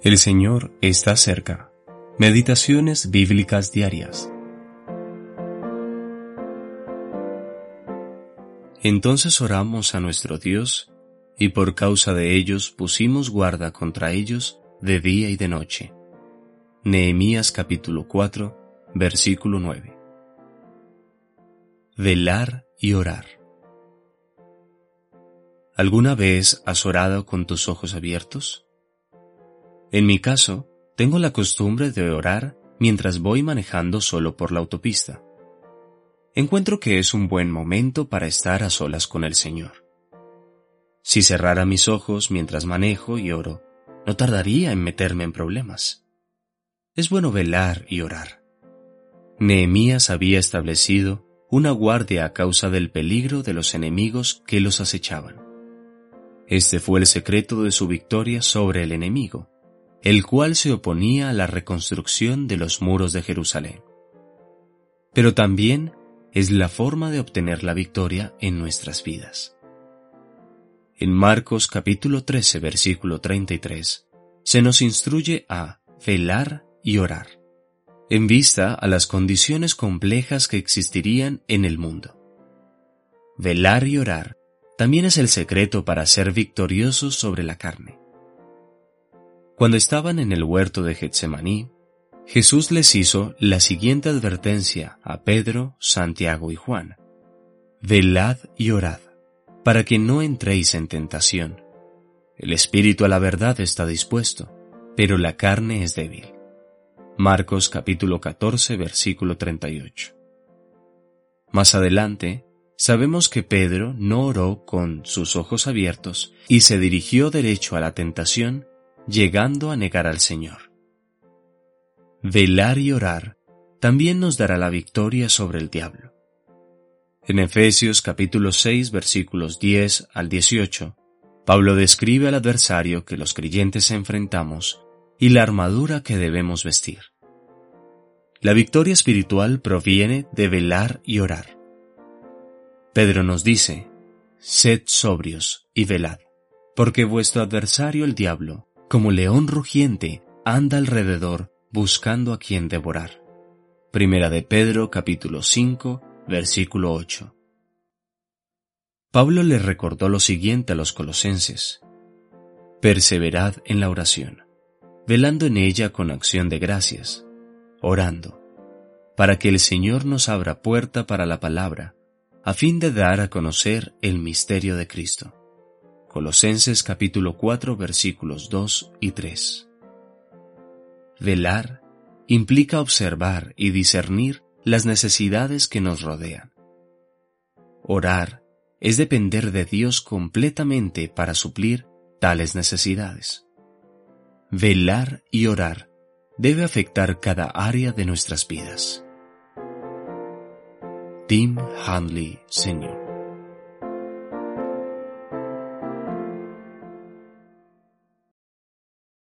El Señor está cerca. Meditaciones bíblicas diarias. Entonces oramos a nuestro Dios, y por causa de ellos pusimos guarda contra ellos de día y de noche. Nehemías capítulo 4, versículo 9. Velar y orar. ¿Alguna vez has orado con tus ojos abiertos? En mi caso, tengo la costumbre de orar mientras voy manejando solo por la autopista. Encuentro que es un buen momento para estar a solas con el Señor. Si cerrara mis ojos mientras manejo y oro, no tardaría en meterme en problemas. Es bueno velar y orar. Nehemías había establecido una guardia a causa del peligro de los enemigos que los acechaban. Este fue el secreto de su victoria sobre el enemigo, el cual se oponía a la reconstrucción de los muros de Jerusalén. Pero también es la forma de obtener la victoria en nuestras vidas. En Marcos capítulo 13 versículo 33 se nos instruye a velar y orar, en vista a las condiciones complejas que existirían en el mundo. Velar y orar también es el secreto para ser victoriosos sobre la carne. Cuando estaban en el huerto de Getsemaní, Jesús les hizo la siguiente advertencia a Pedro, Santiago y Juan. Velad y orad, para que no entréis en tentación. El espíritu a la verdad está dispuesto, pero la carne es débil. Marcos capítulo 14 versículo 38. Más adelante, sabemos que Pedro no oró con sus ojos abiertos y se dirigió derecho a la tentación llegando a negar al Señor. Velar y orar también nos dará la victoria sobre el diablo. En Efesios capítulo 6 versículos 10 al 18, Pablo describe al adversario que los creyentes enfrentamos y la armadura que debemos vestir. La victoria espiritual proviene de velar y orar. Pedro nos dice, Sed sobrios y velad, porque vuestro adversario el diablo, como león rugiente, anda alrededor buscando a quien devorar. Primera de Pedro capítulo 5 versículo 8. Pablo le recordó lo siguiente a los colosenses. Perseverad en la oración, velando en ella con acción de gracias, orando, para que el Señor nos abra puerta para la palabra, a fin de dar a conocer el misterio de Cristo Colosenses capítulo 4 versículos 2 y 3. Velar implica observar y discernir las necesidades que nos rodean. Orar es depender de Dios completamente para suplir tales necesidades. Velar y orar debe afectar cada área de nuestras vidas. Tim Handley, Señor.